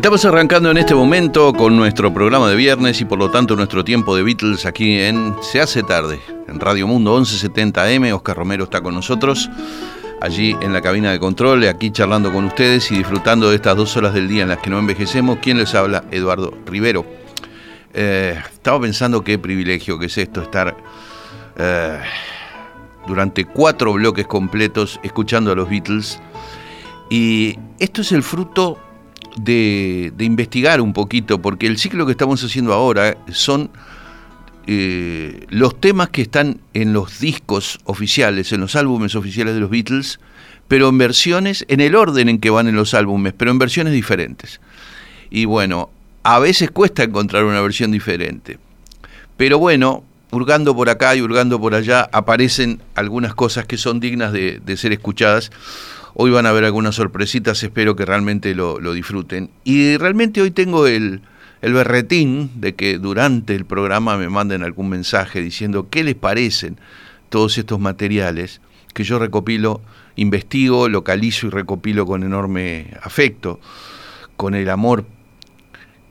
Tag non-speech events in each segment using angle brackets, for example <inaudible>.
Estamos arrancando en este momento con nuestro programa de viernes y por lo tanto nuestro tiempo de Beatles aquí en Se hace tarde, en Radio Mundo 1170M. Oscar Romero está con nosotros allí en la cabina de control, aquí charlando con ustedes y disfrutando de estas dos horas del día en las que no envejecemos. ¿Quién les habla? Eduardo Rivero. Eh, estaba pensando qué privilegio que es esto, estar eh, durante cuatro bloques completos escuchando a los Beatles. Y esto es el fruto de, investigar un poquito, porque el ciclo que estamos haciendo ahora son eh, los temas que están en los discos oficiales, en los álbumes oficiales de los Beatles, pero en versiones, en el orden en que van en los álbumes, pero en versiones diferentes. Y bueno, a veces cuesta encontrar una versión diferente. Pero bueno, hurgando por acá y hurgando por allá, aparecen algunas cosas que son dignas de ser escuchadas. Hoy van a ver algunas sorpresitas, espero que realmente lo, disfruten. Y realmente hoy tengo el, el berretín de que durante el programa me manden algún mensaje diciendo qué les parecen todos estos materiales que yo recopilo, investigo, localizo y recopilo con enorme afecto, con el amor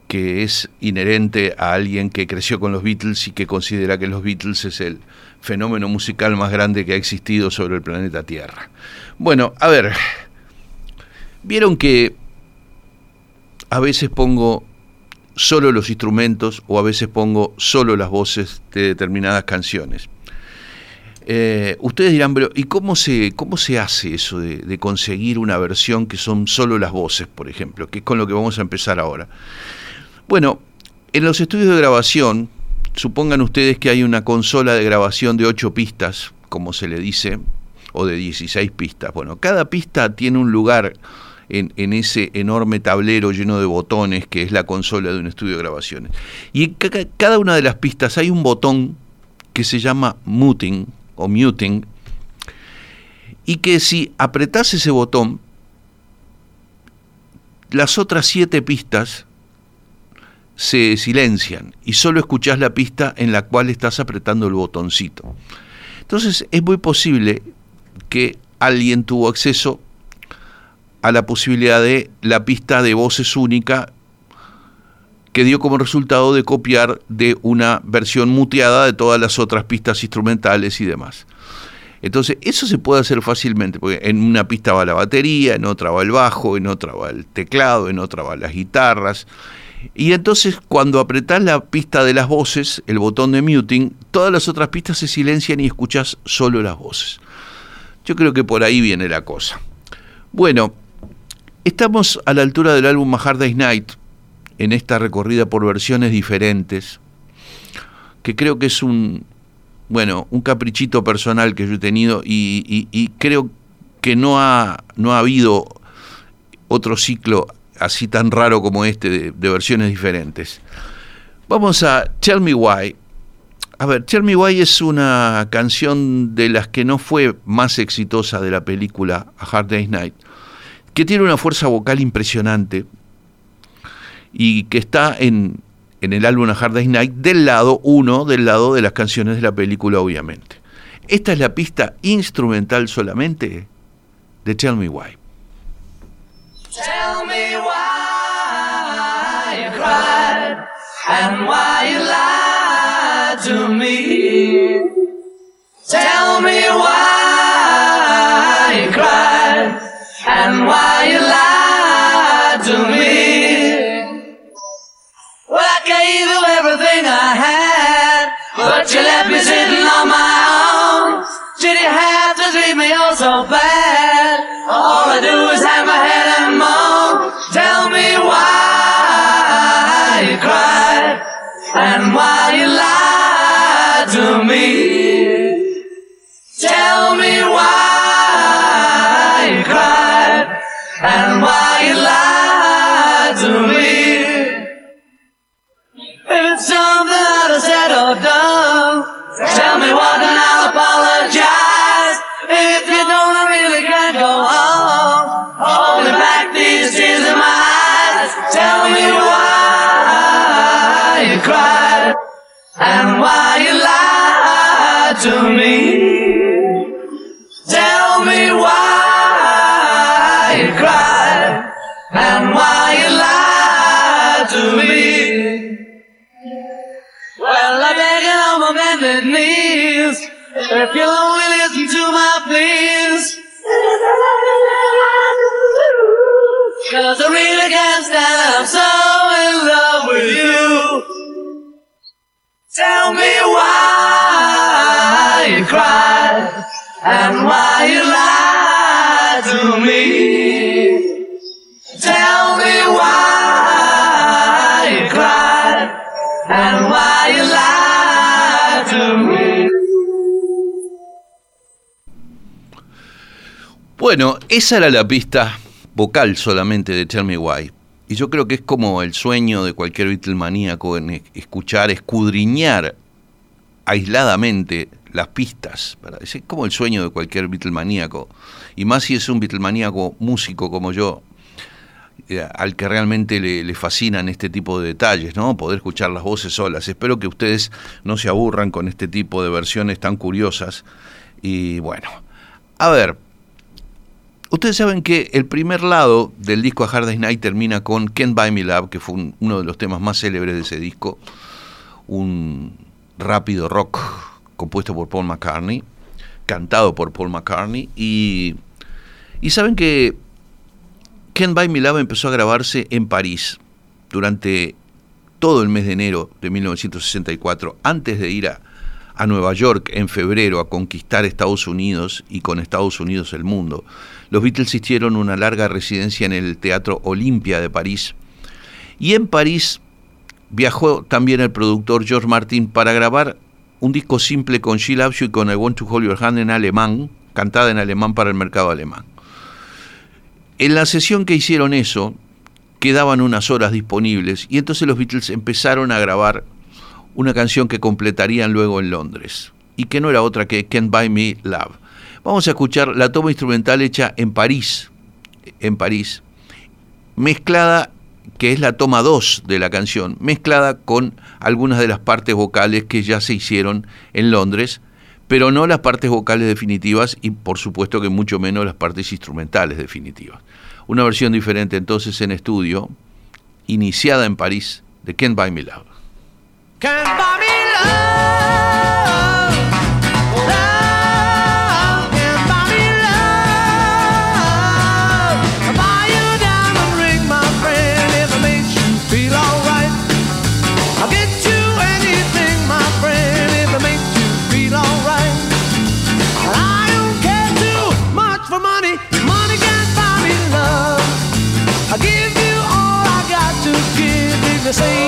que es inherente a alguien que creció con los Beatles y que considera que los Beatles es el fenómeno musical más grande que ha existido sobre el planeta Tierra. Bueno, a ver, vieron que a veces pongo solo los instrumentos o a veces pongo solo las voces de determinadas canciones. Eh, ustedes dirán, pero ¿y cómo se, cómo se hace eso de, de, conseguir una versión que son solo las voces, por ejemplo? Que es con lo que vamos a empezar ahora. Bueno, en los estudios de grabación, supongan ustedes que hay una consola de grabación de 8 pistas, como se le dice, o de 16 pistas. Bueno, cada pista tiene un lugar en, ese enorme tablero lleno de botones que es la consola de un estudio de grabaciones. Y en cada una de las pistas hay un botón que se llama muting o muting, y que si apretás ese botón, las otras siete pistas se silencian y solo escuchás la pista en la cual estás apretando el botoncito. Entonces es muy posible que alguien tuvo acceso a la posibilidad de la pista de voces única que dio como resultado de copiar de una versión muteada de todas las otras pistas instrumentales y demás. Entonces, eso se puede hacer fácilmente, porque en una pista va la batería, en otra va el bajo, en otra va el teclado, en otra va las guitarras, y entonces cuando apretás la pista de las voces, el botón de muting, todas las otras pistas se silencian y escuchás solo las voces. Yo creo que por ahí viene la cosa. Bueno, estamos a la altura del álbum Hard Day's Night, en esta recorrida por versiones diferentes, que creo que es un, bueno, un caprichito personal que yo he tenido y, y creo que no ha, no ha habido otro ciclo así tan raro como este de, versiones diferentes. Vamos a Tell Me Why. A ver, Tell Me Why es una canción de las que no fue más exitosa de la película A Hard Day's Night, que tiene una fuerza vocal impresionante y que está en, en el álbum A Hard Day's Night del lado uno, del lado de las canciones de la película, obviamente. Esta es la pista instrumental solamente de Tell Me Why. Tell me why you cried and why you lied to me. Tell me why you cried and why you lied to me. Well, I gave you everything I had, but you left me sitting on my own. Did you have to treat me all so bad? And why you lied to me. and why you lied to me. Tell me why you cried and why you lied to me. Well, I beg on my bended knees if you'll only listen to my pleas. Cause I really can't stand, I'm so in love with you. And why. Tell me why and why to me. Bueno, esa era la pista vocal solamente de Tell Me Why. Y yo creo que es como el sueño de cualquier Beatlemaníaco en escuchar, escudriñar aisladamente las pistas. Es como el sueño de cualquier Beatlemaníaco. Y más si es un Beatlemaníaco músico como yo, eh, al que realmente le, fascinan este tipo de detalles, ¿no? Poder escuchar las voces solas. Espero que ustedes no se aburran con este tipo de versiones tan curiosas. Y bueno, a ver, Ustedes saben que el primer lado del disco A Hard Day's Night termina con Can't Buy Me Love, que fue uno de los temas más célebres de ese disco, un rápido rock compuesto por Paul McCartney, cantado por Paul McCartney, y, y saben que Can't Buy Me Love empezó a grabarse en París durante todo el mes de enero de 1964, antes de ir a, a Nueva York en febrero a conquistar Estados Unidos y con Estados Unidos el mundo. Los Beatles hicieron una larga residencia en el Teatro Olimpia de París. Y en París viajó también el productor George Martin para grabar un disco simple con She Loves y con I Want to Hold Your Hand en alemán, cantada en alemán para el mercado alemán. En la sesión que hicieron eso, quedaban unas horas disponibles y entonces los Beatles empezaron a grabar una canción que completarían luego en Londres y que no era otra que Can't Buy Me Love. Vamos a escuchar la toma instrumental hecha en París, en París, mezclada, que es la toma 2 de la canción, mezclada con algunas de las partes vocales que ya se hicieron en Londres, pero no las partes vocales definitivas y por supuesto que mucho menos las partes instrumentales definitivas. Una versión diferente entonces en estudio, iniciada en París, de Can't Buy Me Love. Can't buy to say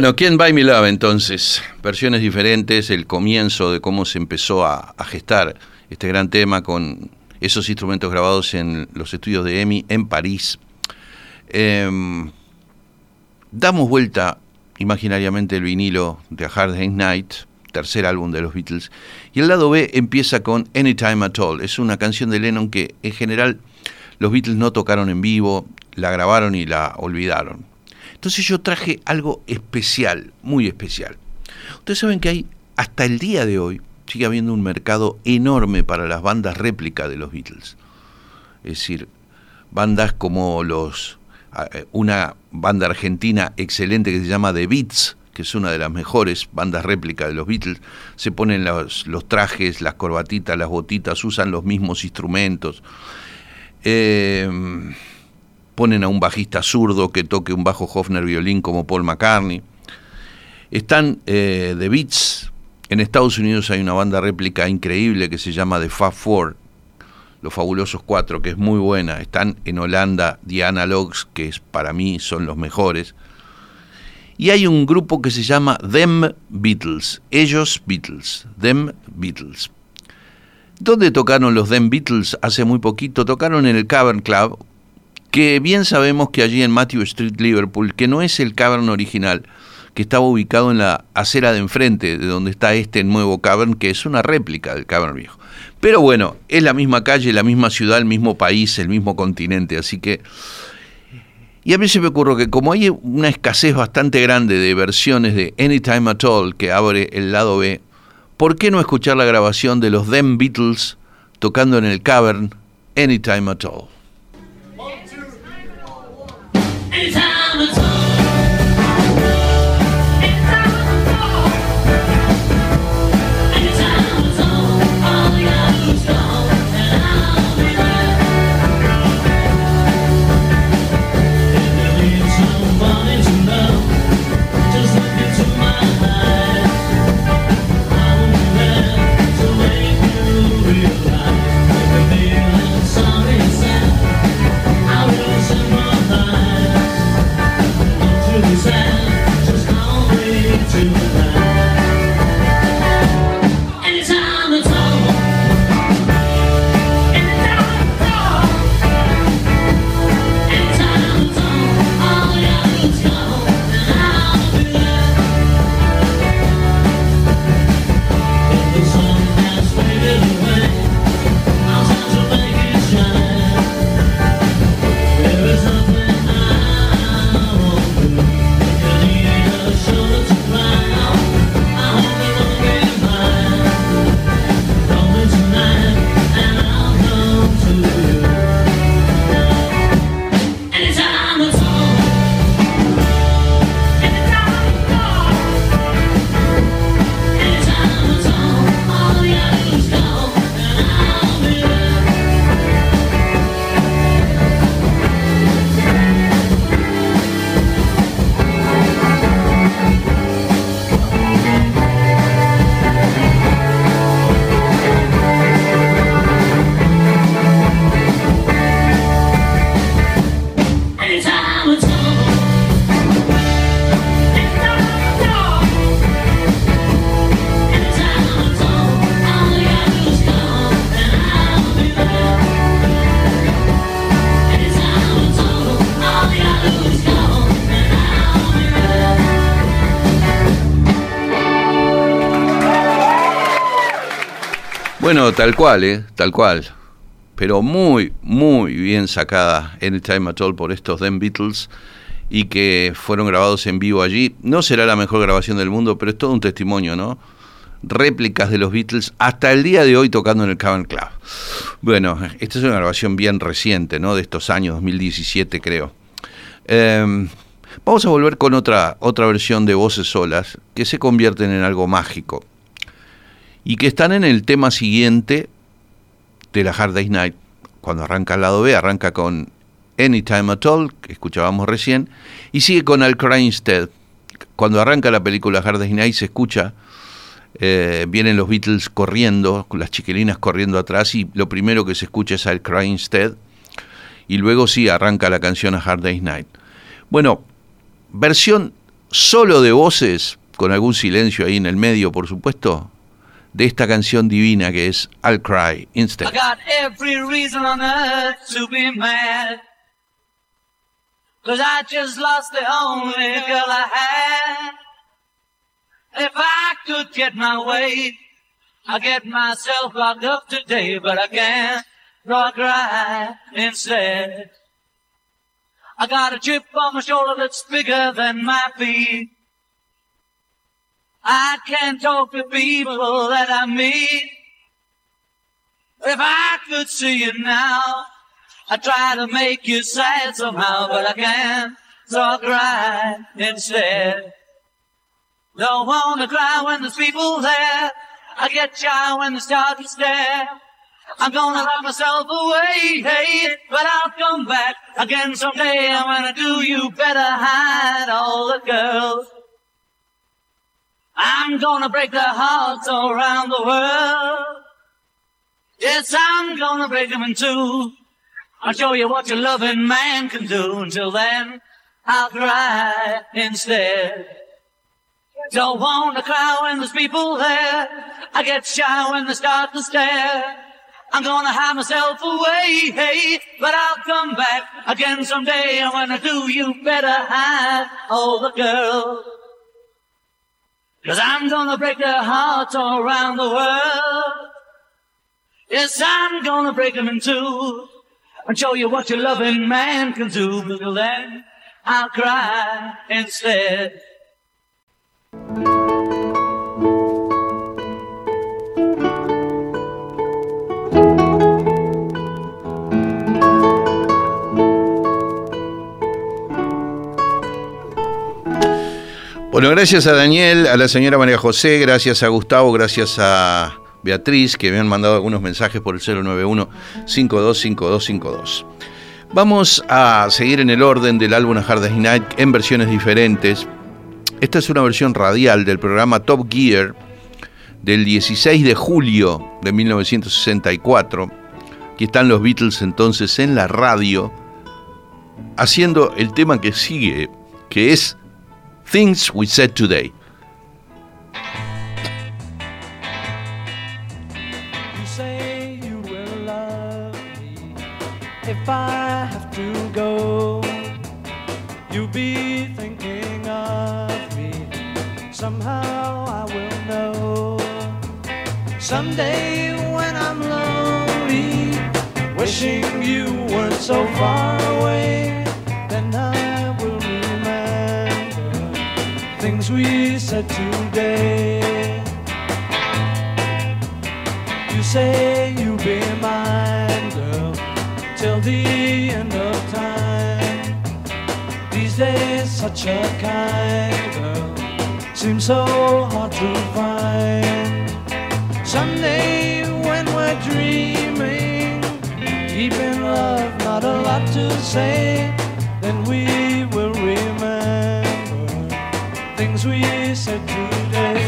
Bueno, ¿quién Buy Me Love entonces? Versiones diferentes, el comienzo de cómo se empezó a, gestar este gran tema con esos instrumentos grabados en los estudios de EMI en París. Em, damos vuelta imaginariamente el vinilo de A Hard Day's Night, tercer álbum de los Beatles, y el lado B empieza con Anytime at All. Es una canción de Lennon que en general los Beatles no tocaron en vivo, la grabaron y la olvidaron. Entonces yo traje algo especial, muy especial. Ustedes saben que hay, hasta el día de hoy, sigue habiendo un mercado enorme para las bandas réplica de los Beatles. Es decir, bandas como los eh, una banda argentina excelente que se llama The Beats, que es una de las mejores bandas réplica de los Beatles, se ponen los, los trajes, las corbatitas, las botitas, usan los mismos instrumentos. Eh, ponen a un bajista zurdo que toque un bajo Hofner violín como Paul McCartney. Están eh, The Beats. En Estados Unidos hay una banda réplica increíble que se llama The Fab Four, los Fabulosos Cuatro, que es muy buena. Están en Holanda The Analogs, que es, para mí son los mejores. Y hay un grupo que se llama Them Beatles, ellos Beatles, Them Beatles. ¿Dónde tocaron los Them Beatles hace muy poquito? Tocaron en el Cavern Club, que bien sabemos que allí en Matthew Street, Liverpool, que no es el Cavern original, que estaba ubicado en la acera de enfrente, de donde está este nuevo Cavern, que es una réplica del Cavern viejo. Pero bueno, es la misma calle, la misma ciudad, el mismo país, el mismo continente, así que... Y a mí se me ocurrió que como hay una escasez bastante grande de versiones de Anytime at All que abre el lado B, ¿por qué no escuchar la grabación de los Them Beatles tocando en el cavern Anytime at All? Tal cual, ¿eh? Tal cual. Pero muy, muy bien sacada Anytime at All por estos Den Beatles y que fueron grabados en vivo allí. No será la mejor grabación del mundo, pero es todo un testimonio, ¿no? Réplicas de los Beatles hasta el día de hoy tocando en el Cavern Club. Bueno, esta es una grabación bien reciente, ¿no? De estos años, 2017 creo. Em, vamos a volver con otra, otra versión de voces solas que se convierten en algo mágico y que están en el tema siguiente de la Hard Day's Night. Cuando arranca el lado B, arranca con Anytime at All, que escuchábamos recién, y sigue con Al Instead. Cuando arranca la película Hard Day's Night se escucha, eh, vienen los Beatles corriendo, las chiquilinas corriendo atrás, y lo primero que se escucha es Al Instead, y luego sí arranca la canción a Hard Day's Night. Bueno, versión solo de voces, con algún silencio ahí en el medio, por supuesto, de esta canción divina que es I'll Cry Instead. I got every reason on earth to be mad. Cause I just lost the only girl I had. If I could get my way, I'd get myself locked up today, but I can't. so I cry instead. I got a chip on my shoulder that's bigger than my feet. I can't talk to people that I meet. If I could see you now, I'd try to make you sad somehow, but I can't, so I cry instead. Don't wanna cry when there's people there. I get shy when they start to stare. I'm gonna lock myself away, hey, but I'll come back again someday. And when I do, you better hide all the girls. I'm gonna break their hearts all around the world. Yes, I'm gonna break them in two. I'll show you what your loving man can do. Until then, I'll cry instead. Don't wanna cry when there's people there. I get shy when they start to stare. I'm gonna hide myself away, hey, but I'll come back again someday. And when I do, you better hide all the girls. Cause I'm gonna break their hearts all around the world. Yes, I'm gonna break them in two and show you what your loving man can do. But then, I'll cry instead. Bueno, gracias a Daniel, a la señora María José, gracias a Gustavo, gracias a Beatriz, que me han mandado algunos mensajes por el 091-525252. Vamos a seguir en el orden del álbum A Hard Night en versiones diferentes. Esta es una versión radial del programa Top Gear del 16 de julio de 1964. Aquí están los Beatles entonces en la radio haciendo el tema que sigue, que es Things We Said Today. You say you will love me if I have to go. You'll be thinking of me. Somehow I will know. Someday when I'm lonely, wishing you weren't so far we said today. You say you'll be mine, girl, till the end of time. These days, such a kind girl seems so hard to find. Someday, when we're dreaming, deep in love, not a lot to say, then we things we said today.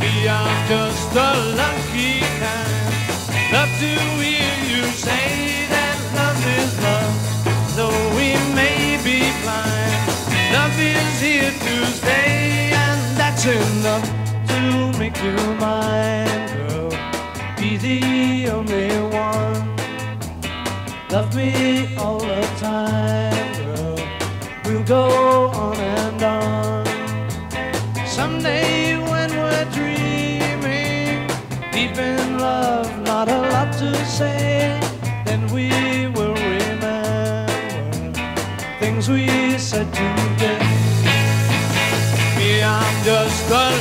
Me, I'm just a lucky kind. Love to hear you say that love is love, though we may be blind. Love is here to stay, and that's enough to make you mine, girl. Be the only one. Love me all the time, girl. We'll go on and say, then we will remember things we said today. Me, I'm just a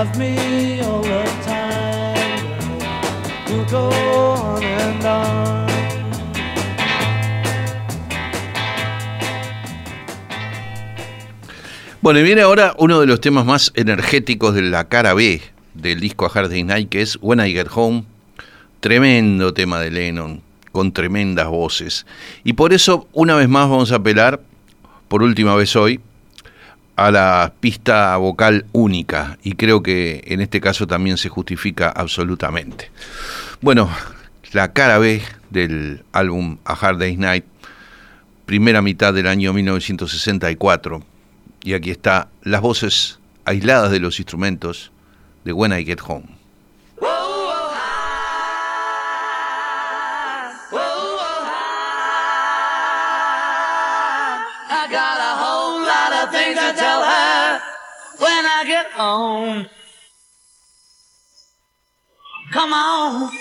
Love me all the time, go on and on. Bueno, y viene ahora uno de los temas más energéticos de la cara B del disco A Hard Day's Night, que es When I Get Home. Tremendo tema de Lennon, con tremendas voces. Y por eso, una vez más, vamos a apelar, por última vez hoy, a la pista vocal única. Y creo que en este caso también se justifica absolutamente. Bueno, la cara B del álbum A Hard Day's Night, primera mitad del año 1964 y aquí está las voces aisladas de los instrumentos de When I Get Home. When I get home. Come on,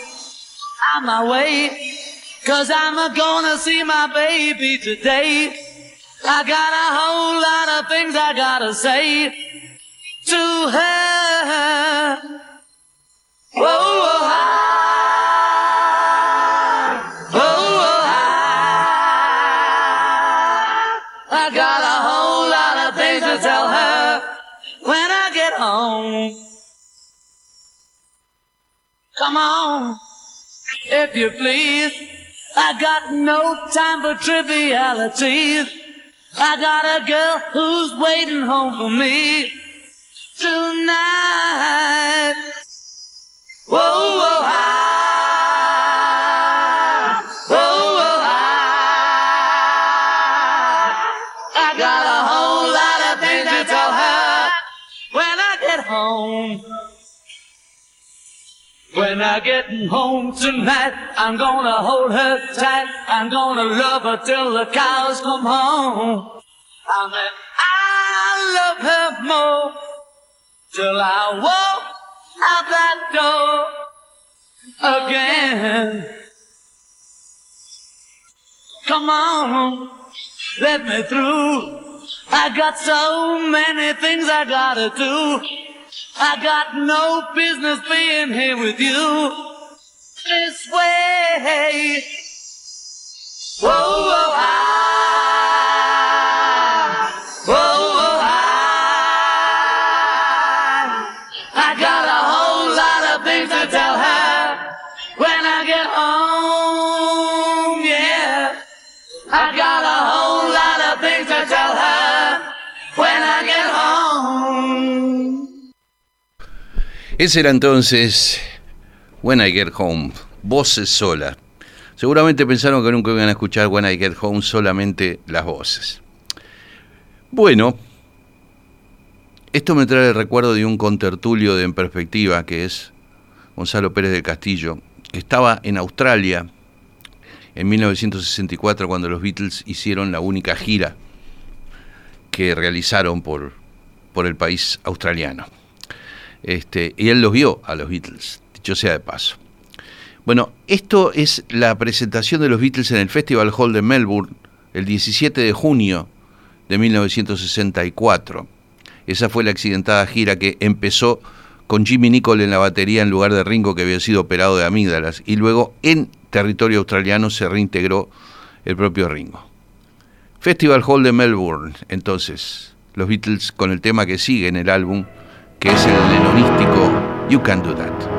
on my way, cause I'm gonna see my baby today. I got a whole lot of things I gotta say to her. Whoa. Whoa, Come on, if you please. I got no time for trivialities. I got a girl who's waiting home for me tonight. Whoa, whoa, hi. When I get home tonight, I'm gonna hold her tight. I'm gonna love her till the cows come home. And then I love her more till I walk out that door again. Come on, let me through. I got so many things I gotta do. I got no business being here with you this way. Whoa, whoa, I, Ese era entonces When I Get Home, voces solas. Seguramente pensaron que nunca iban a escuchar When I Get Home solamente las voces. Bueno, esto me trae el recuerdo de un contertulio de En Perspectiva, que es Gonzalo Pérez del Castillo, que estaba en Australia en 1964 cuando los Beatles hicieron la única gira que realizaron por, por el país australiano. Este, y él los vio a los Beatles, dicho sea de paso. Bueno, esto es la presentación de los Beatles en el Festival Hall de Melbourne el 17 de junio de 1964. Esa fue la accidentada gira que empezó con Jimmy Nicol en la batería en lugar de Ringo que había sido operado de amígdalas y luego en territorio australiano se reintegró el propio Ringo. Festival Hall de Melbourne, entonces, los Beatles con el tema que sigue en el álbum, que es el lenonístico You Can Do That.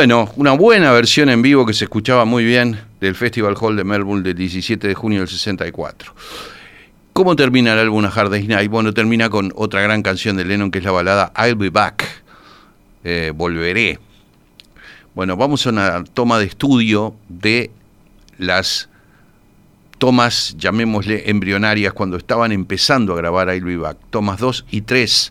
Bueno, una buena versión en vivo que se escuchaba muy bien del Festival Hall de Melbourne del 17 de junio del 64. ¿Cómo termina el álbum A Hard Day's Night? Bueno, termina con otra gran canción de Lennon que es la balada I'll Be Back. Eh, volveré. Bueno, vamos a una toma de estudio de las tomas, llamémosle embrionarias, cuando estaban empezando a grabar I'll Be Back. Tomas 2 y 3.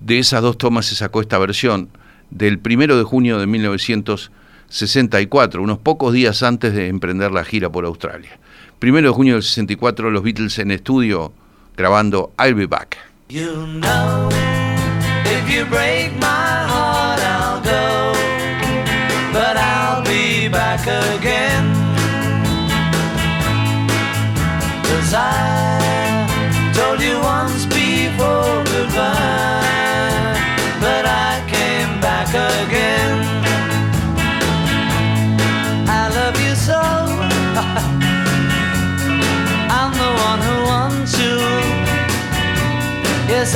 De esas dos tomas se sacó esta versión del primero de junio de 1964, unos pocos días antes de emprender la gira por Australia. Primero de junio del 64, los Beatles en estudio grabando I'll Be Back. You know, if you break my heart, I'll go, but I'll be back again.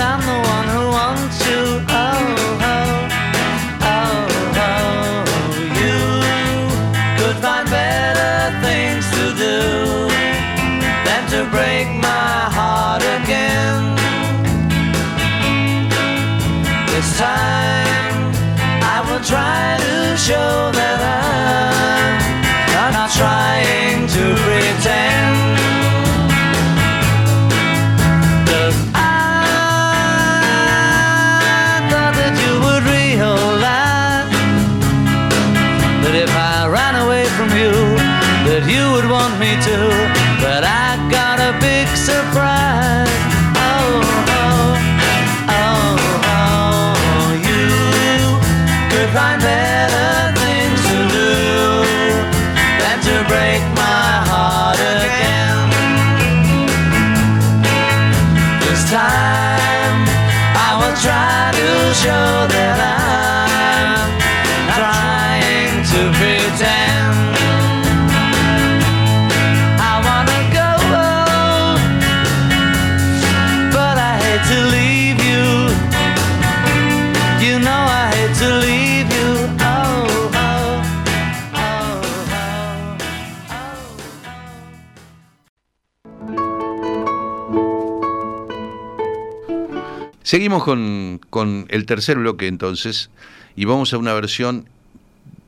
I'm the one who wants you. Oh, oh, oh, oh. You could find better things to do than to break my heart again. This time I will try to show Seguimos con, con el tercer bloque entonces y vamos a una versión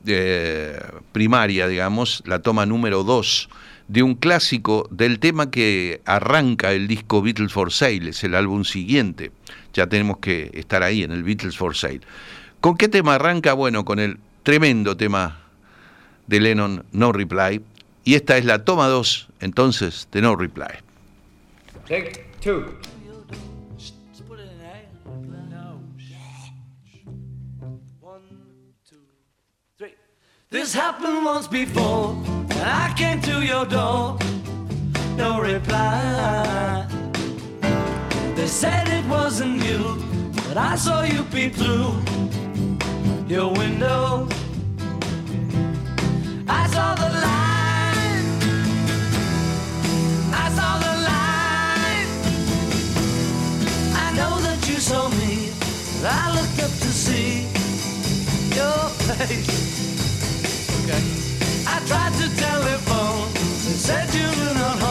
eh, primaria, digamos, la toma número 2 de un clásico del tema que arranca el disco Beatles for Sale, es el álbum siguiente. Ya tenemos que estar ahí en el Beatles for Sale. ¿Con qué tema arranca? Bueno, con el tremendo tema de Lennon, No Reply. Y esta es la toma 2, entonces, de No Reply. Take two. This happened once before, I came to your door. No reply. They said it wasn't you, but I saw you peep through your window. I saw the light. I saw the light. I know that you saw me. I looked up to see your face. I tried to telephone. They said you were not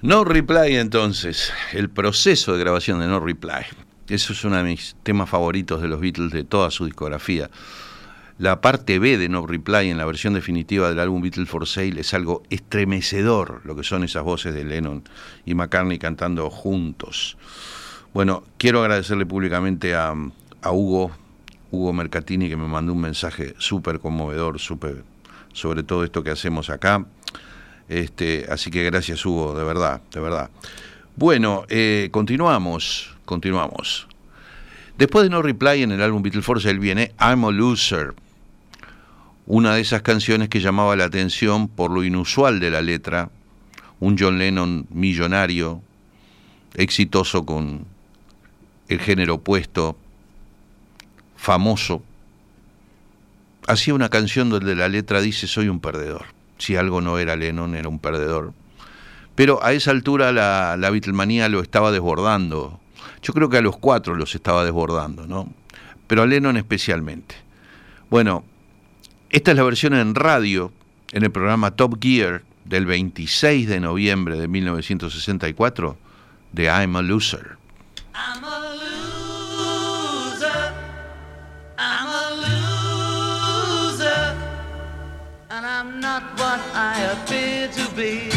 No Reply entonces, el proceso de grabación de No Reply. Eso es uno de mis temas favoritos de los Beatles de toda su discografía. La parte B de No Reply en la versión definitiva del álbum Beatles for Sale es algo estremecedor, lo que son esas voces de Lennon y McCartney cantando juntos. Bueno, quiero agradecerle públicamente a Hugo, Hugo Mercatini, que me mandó un mensaje súper conmovedor, súper sobre todo esto que hacemos acá. Este, así que gracias Hugo, de verdad, de verdad. Bueno, eh, continuamos, continuamos. Después de No Reply en el álbum Beatles for Sale viene I'm a Loser, una de esas canciones que llamaba la atención por lo inusual de la letra, un John Lennon millonario, exitoso con el género opuesto, famoso, hacía una canción donde la letra dice soy un perdedor. Si algo no era Lennon, era un perdedor. Pero a esa altura la, la Beatlemanía lo estaba desbordando. Yo creo que a los cuatro los estaba desbordando, ¿no? Pero a Lennon especialmente. Bueno, esta es la versión en radio, en el programa Top Gear del 26 de noviembre de 1964 de I'm a Loser. What I appear to be.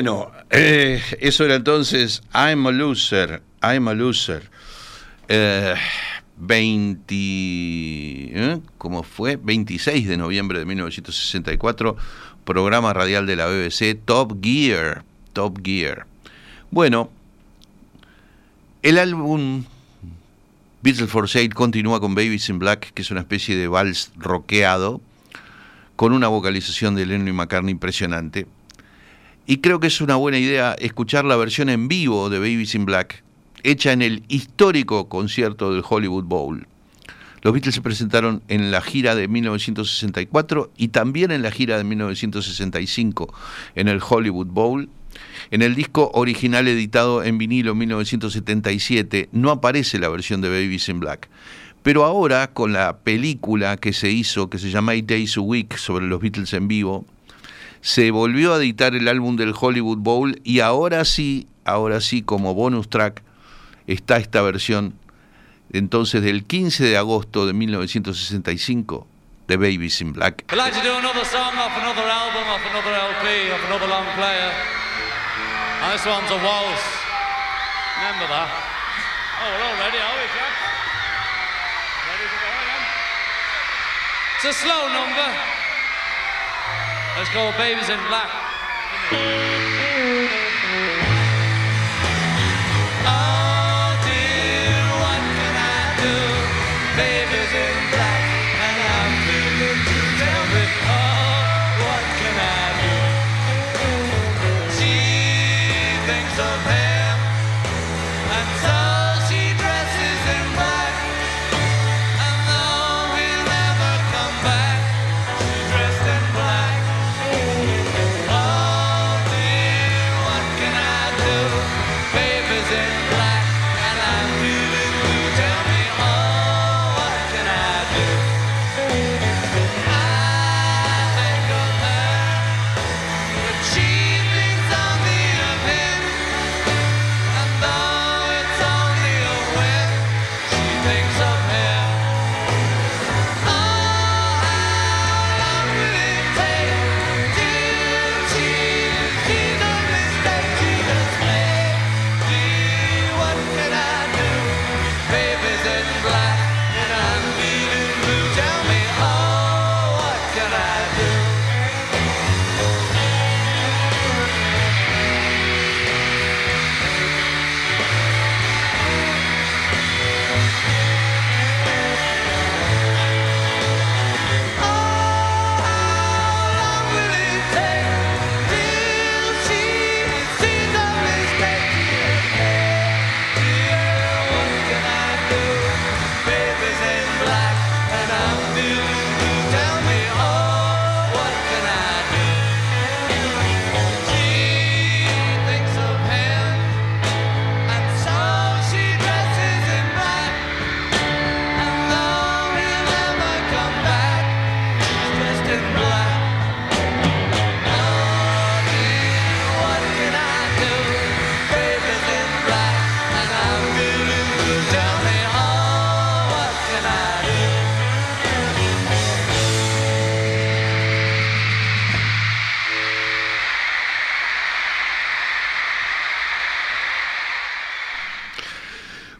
Bueno, eh, eso era entonces I'm a Loser, I'm a Loser. Eh, 20, ¿eh? ¿cómo fue? 26 de noviembre de 1964, programa radial de la BBC Top Gear, Top Gear. Bueno, el álbum Beatles for Sale continúa con Babies in Black, que es una especie de vals rockeado, con una vocalización de Lennon y McCartney impresionante. Y creo que es una buena idea escuchar la versión en vivo de Babies in Black, hecha en el histórico concierto del Hollywood Bowl. Los Beatles se presentaron en la gira de 1964 y también en la gira de 1965 en el Hollywood Bowl. En el disco original editado en vinilo en 1977 no aparece la versión de Babies in Black. Pero ahora, con la película que se hizo, que se llama Eight Days a Week, sobre los Beatles en vivo, se volvió a editar el álbum del Hollywood Bowl y ahora sí, ahora sí, como bonus track, está esta versión entonces del 15 de agosto de 1965 de Babies in Black. I'd like to do another song off another album, off another LP, off another long player. And this one's a waltz. Remember that? Oh, we're all ready, are we, Jack? Ready to go again? It's a slow number. Let's go, Babies in Black.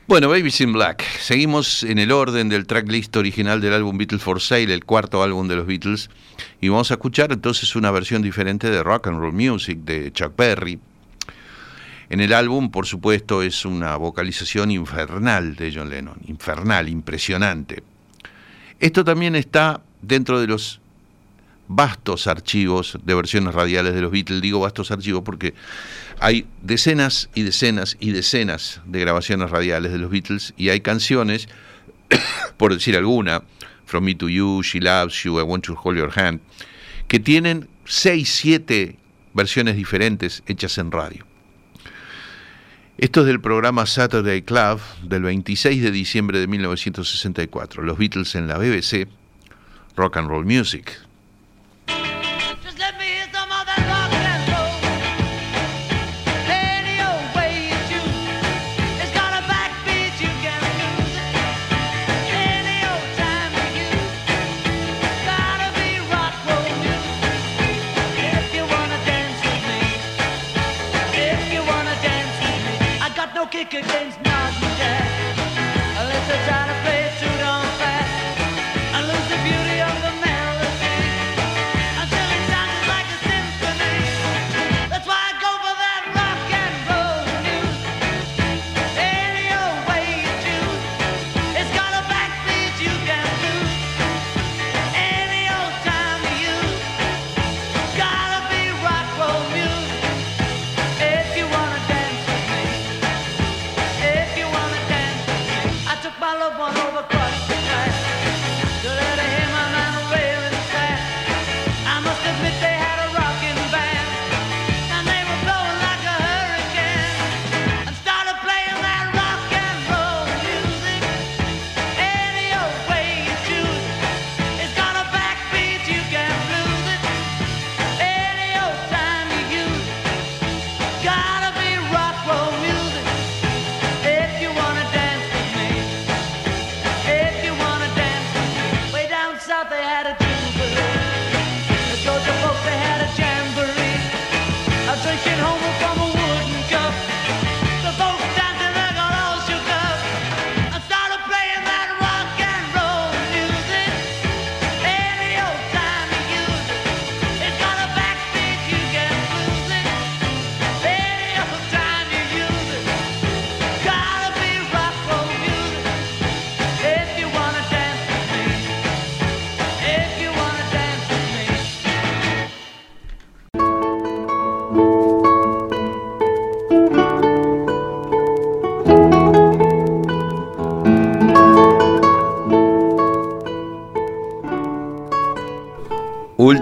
Bueno, Babies in Black. Seguimos en el orden del tracklist original del álbum Beatles for Sale, el cuarto álbum de los Beatles, y vamos a escuchar entonces una versión diferente de Rock and Roll Music de Chuck Berry. En el álbum, por supuesto, es una vocalización infernal de John Lennon, infernal, impresionante. Esto también está dentro de los vastos archivos de versiones radiales de los Beatles. Digo vastos archivos porque hay decenas y decenas y decenas de grabaciones radiales de los Beatles y hay canciones, <coughs> por decir alguna, From Me to You, She Loves You, I Want to Hold Your Hand, que tienen 6, 7 versiones diferentes hechas en radio. Esto es del programa Saturday Club del 26 de diciembre de 1964. Los Beatles en la BBC, Rock and Roll Music.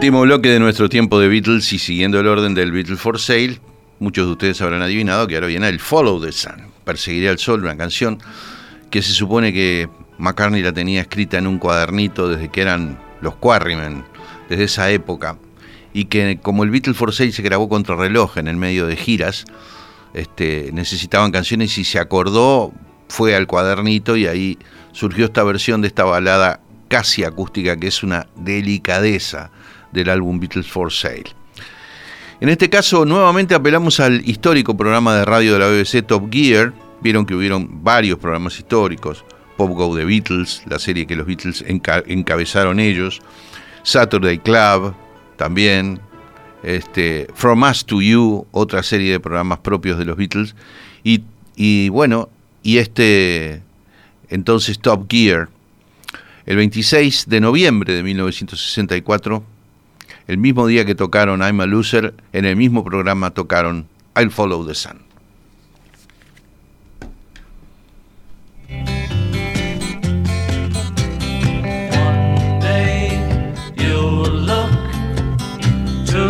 Último bloque de nuestro tiempo de Beatles y siguiendo el orden del Beatles for Sale, muchos de ustedes habrán adivinado que ahora viene el Follow the Sun, Perseguiré al Sol, una canción que se supone que McCartney la tenía escrita en un cuadernito desde que eran los Quarrymen, desde esa época, y que como el Beatles for Sale se grabó contra reloj en el medio de giras, este, necesitaban canciones y se acordó, fue al cuadernito y ahí surgió esta versión de esta balada casi acústica que es una delicadeza del álbum Beatles for Sale. En este caso, nuevamente apelamos al histórico programa de radio de la BBC Top Gear. Vieron que hubieron varios programas históricos. Pop Go The Beatles, la serie que los Beatles enca- encabezaron ellos. Saturday Club, también. Este, From Us to You, otra serie de programas propios de los Beatles. Y bueno, y este, entonces Top Gear, el 26 de noviembre de 1964, el mismo día que tocaron I'm a Loser, en el mismo programa tocaron I'll Follow the Sun.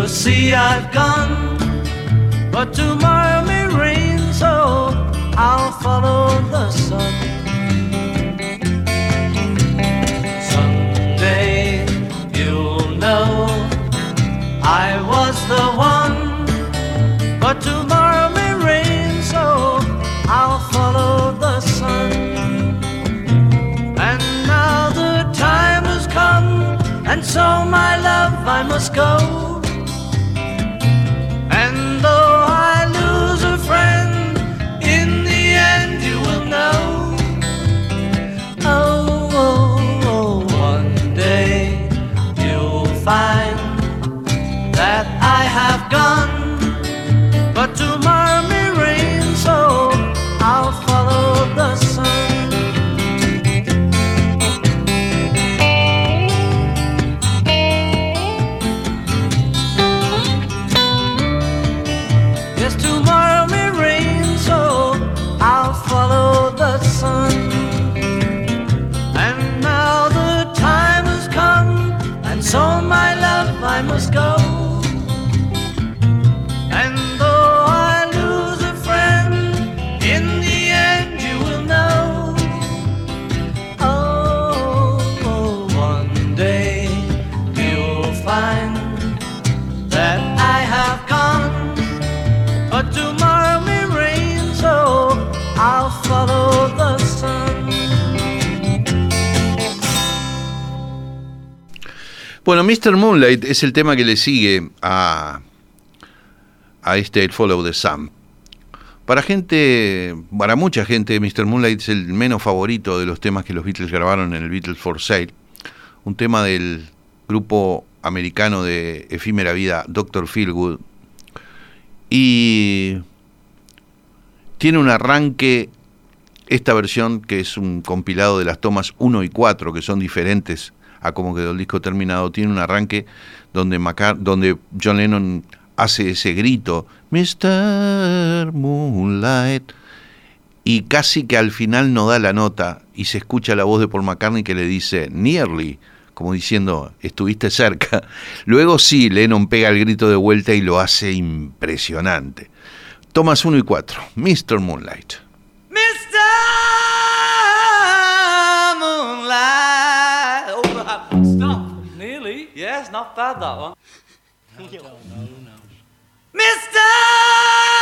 See but tomorrow may rain, so I'll follow the sun. The one, but tomorrow may rain, so I'll follow the sun. And now the time has come, and so my love I must go. Bueno, Mr. Moonlight es el tema que le sigue a, a este El Follow the Sun. Para gente, para mucha gente, Mr. Moonlight es el menos favorito de los temas que los Beatles grabaron en el Beatles for Sale. Un tema del grupo americano de efímera vida Dr. Feelgood. Y tiene un arranque, esta versión que es un compilado de las tomas 1 y 4, que son diferentes a cómo quedó el disco terminado, tiene un arranque donde, donde John Lennon hace ese grito, Mr. Moonlight, y casi que al final no da la nota y se escucha la voz de Paul McCartney que le dice, nearly, como diciendo, estuviste cerca. <laughs> Luego sí, Lennon pega el grito de vuelta y lo hace impresionante. Tomas 1 y 4, Mr. Moonlight. Yes, not bad that one. Mr.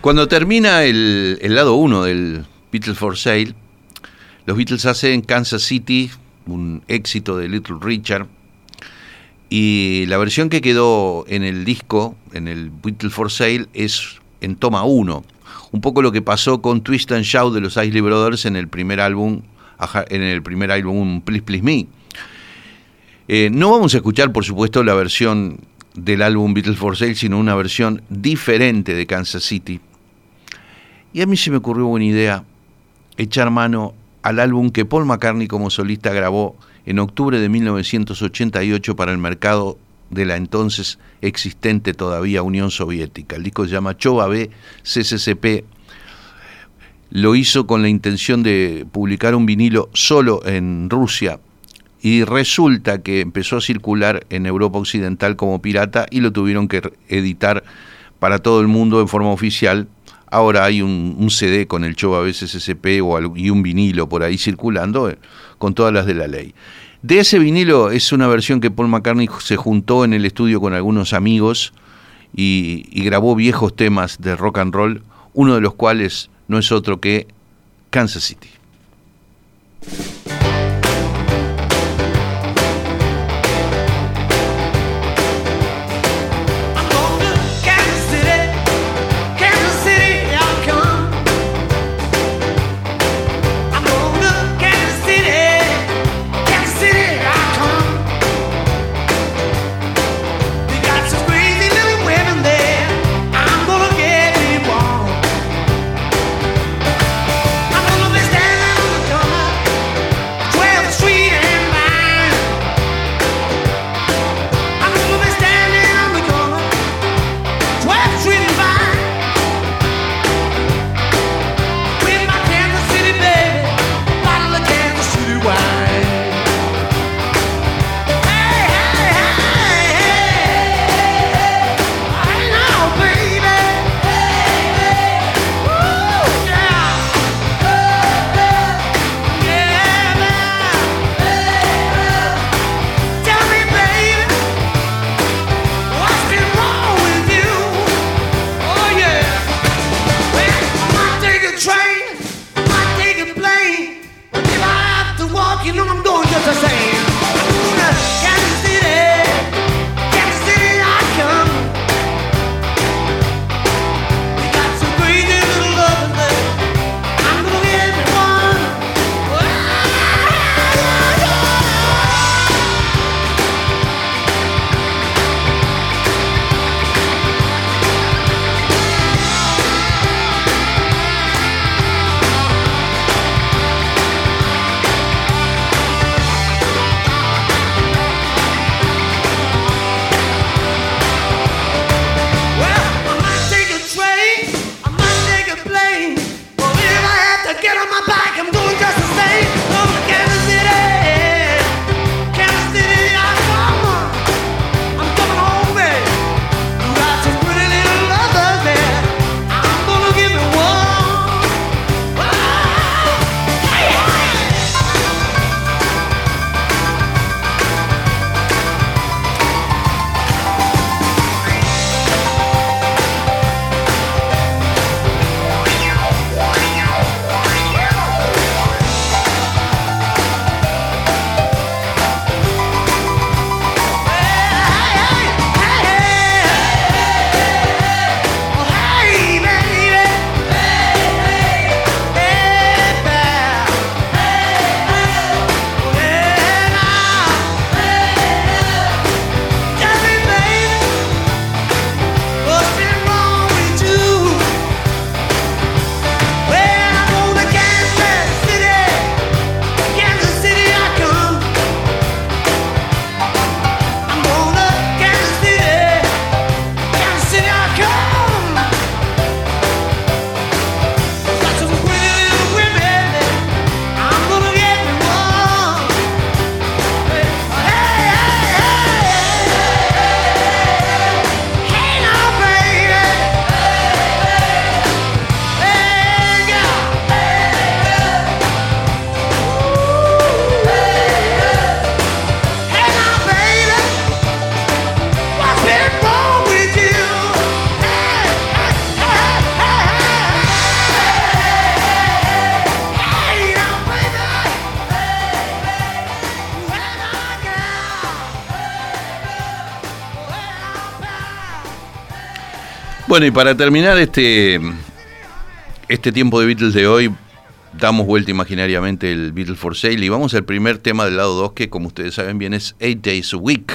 Cuando termina el, lado 1 del Beatles for Sale, los Beatles hacen Kansas City, un éxito de Little Richard, y la versión que quedó en el disco, en el Beatles for Sale, es en toma 1. Un poco lo que pasó con Twist and Shout de los Isley Brothers en el primer álbum, en el primer álbum Please Please Me. Eh, no vamos a escuchar, por supuesto, la versión del álbum Beatles for Sale, sino una versión diferente de Kansas City. Y a mí se me ocurrió buena idea echar mano al álbum que Paul McCartney como solista grabó en octubre de 1988 para el mercado de la entonces existente todavía Unión Soviética. El disco se llama Chova B CCCP. Lo hizo con la intención de publicar un vinilo solo en Rusia y resulta que empezó a circular en Europa Occidental como pirata y lo tuvieron que editar para todo el mundo en forma oficial. Ahora hay un, un CD con el Chova BCCP o al- y un vinilo por ahí circulando eh, con todas las de la ley. De ese vinilo es una versión que Paul McCartney se juntó en el estudio con algunos amigos y grabó viejos temas de rock and roll, uno de los cuales no es otro que Kansas City. Bueno, y para terminar este, este tiempo de Beatles de hoy, damos vuelta imaginariamente el Beatles for Sale y vamos al primer tema del lado 2, que como ustedes saben bien es 8 Days a Week,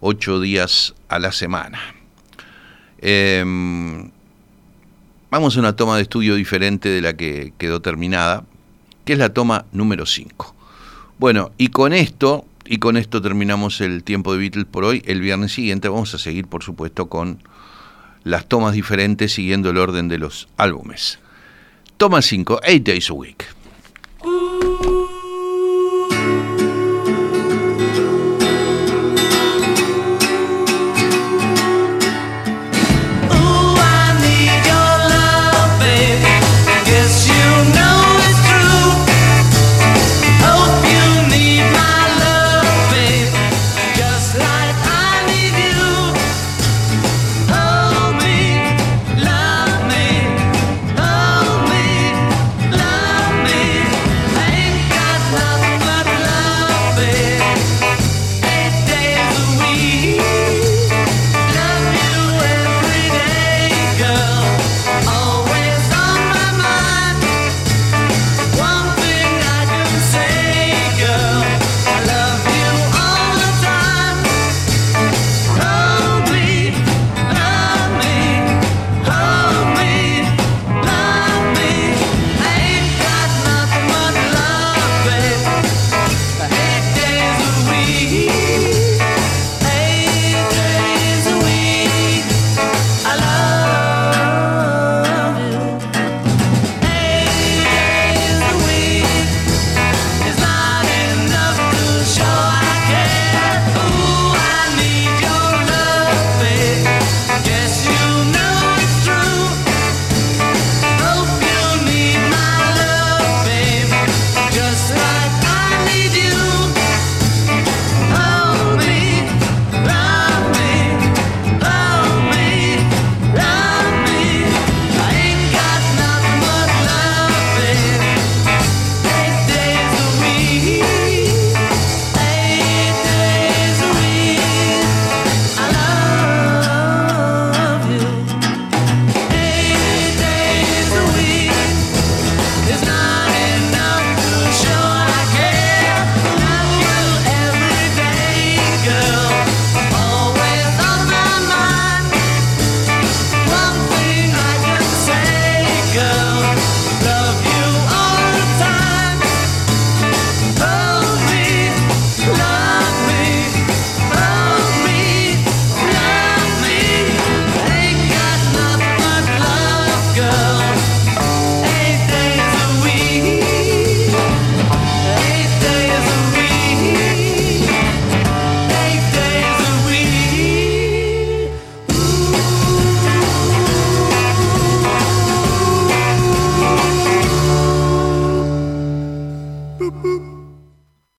8 días a la semana. Em, vamos a una toma de estudio diferente de la que quedó terminada, que es la toma número 5. Bueno, y con esto, y con esto terminamos el tiempo de Beatles por hoy. El viernes siguiente vamos a seguir, por supuesto, con las tomas diferentes siguiendo el orden de los álbumes. Toma 5, 8 Days a Week.